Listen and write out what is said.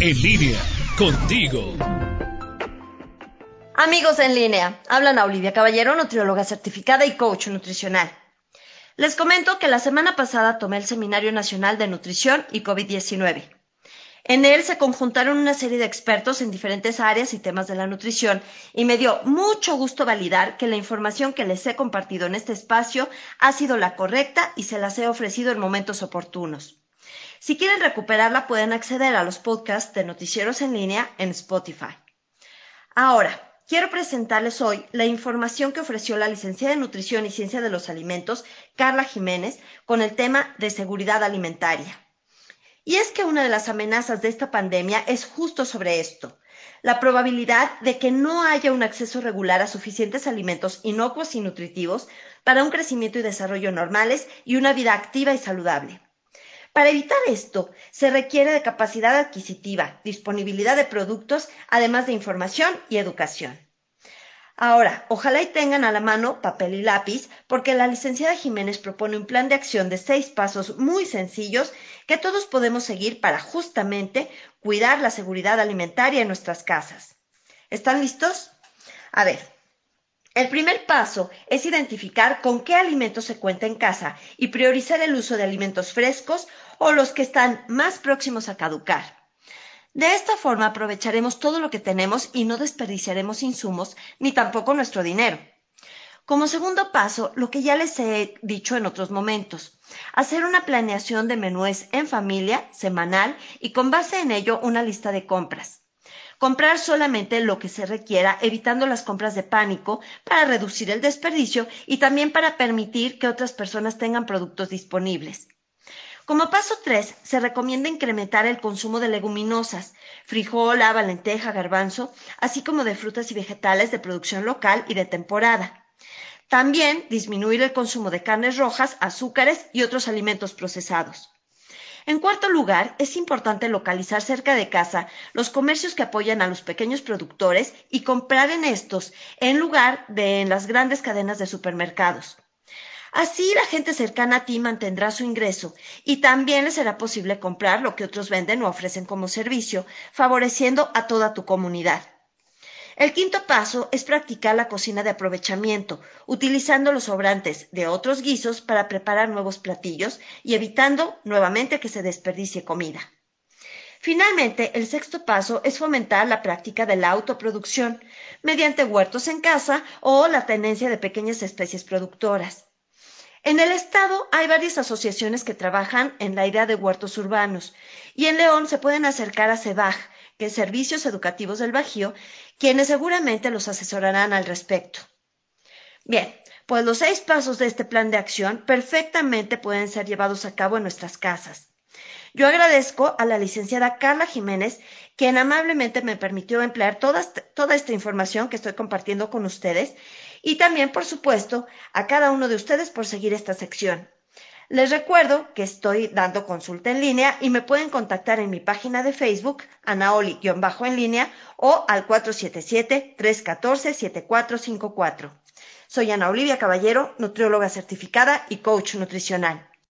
En línea, contigo. Amigos en línea, hablan a Olivia Caballero, nutrióloga certificada y coach nutricional. Les comento que la semana pasada tomé el Seminario Nacional de Nutrición y COVID-19. En él se conjuntaron una serie de expertos en diferentes áreas y temas de la nutrición y me dio mucho gusto validar que la información que les he compartido en este espacio ha sido la correcta y se las he ofrecido en momentos oportunos. Si quieren recuperarla pueden acceder a los podcasts de noticieros en línea en Spotify. Ahora, quiero presentarles hoy la información que ofreció la licenciada en Nutrición y Ciencia de los Alimentos, Carla Jiménez, con el tema de seguridad alimentaria. Y es que una de las amenazas de esta pandemia es justo sobre esto, la probabilidad de que no haya un acceso regular a suficientes alimentos inocuos y nutritivos para un crecimiento y desarrollo normales y una vida activa y saludable. Para evitar esto, se requiere de capacidad adquisitiva, disponibilidad de productos, además de información y educación. Ahora, ojalá y tengan a la mano papel y lápiz, porque la licenciada Jiménez propone un plan de acción de seis pasos muy sencillos que todos podemos seguir para justamente cuidar la seguridad alimentaria en nuestras casas. ¿Están listos? A ver, el primer paso es identificar con qué alimentos se cuenta en casa y priorizar el uso de alimentos frescos o los que están más próximos a caducar. De esta forma aprovecharemos todo lo que tenemos y no desperdiciaremos insumos ni tampoco nuestro dinero. Como segundo paso, lo que ya les he dicho en otros momentos, hacer una planeación de menúes en familia, semanal y con base en ello una lista de compras. Comprar solamente lo que se requiera, evitando las compras de pánico para reducir el desperdicio y también para permitir que otras personas tengan productos disponibles. Como paso 3, se recomienda incrementar el consumo de leguminosas, frijol, haba, lenteja, garbanzo, así como de frutas y vegetales de producción local y de temporada. También disminuir el consumo de carnes rojas, azúcares y otros alimentos procesados. En cuarto lugar, es importante localizar cerca de casa los comercios que apoyan a los pequeños productores y comprar en estos en lugar de en las grandes cadenas de supermercados. Así la gente cercana a ti mantendrá su ingreso y también le será posible comprar lo que otros venden o ofrecen como servicio, favoreciendo a toda tu comunidad. El quinto paso es practicar la cocina de aprovechamiento, utilizando los sobrantes de otros guisos para preparar nuevos platillos y evitando nuevamente que se desperdicie comida. Finalmente, el sexto paso es fomentar la práctica de la autoproducción mediante huertos en casa o la tenencia de pequeñas especies productoras. En el estado hay varias asociaciones que trabajan en la idea de huertos urbanos y en León se pueden acercar a CEBAJ, que Servicios Educativos del Bajío, quienes seguramente los asesorarán al respecto. Bien, pues los seis pasos de este plan de acción perfectamente pueden ser llevados a cabo en nuestras casas. Yo agradezco a la licenciada Carla Jiménez, quien amablemente me permitió emplear toda, toda esta información que estoy compartiendo con ustedes y también, por supuesto, a cada uno de ustedes por seguir esta sección. Les recuerdo que estoy dando consulta en línea y me pueden contactar en mi página de Facebook, anaoli-en línea, o al 477-314-7454. Soy Ana Olivia Caballero, nutrióloga certificada y coach nutricional.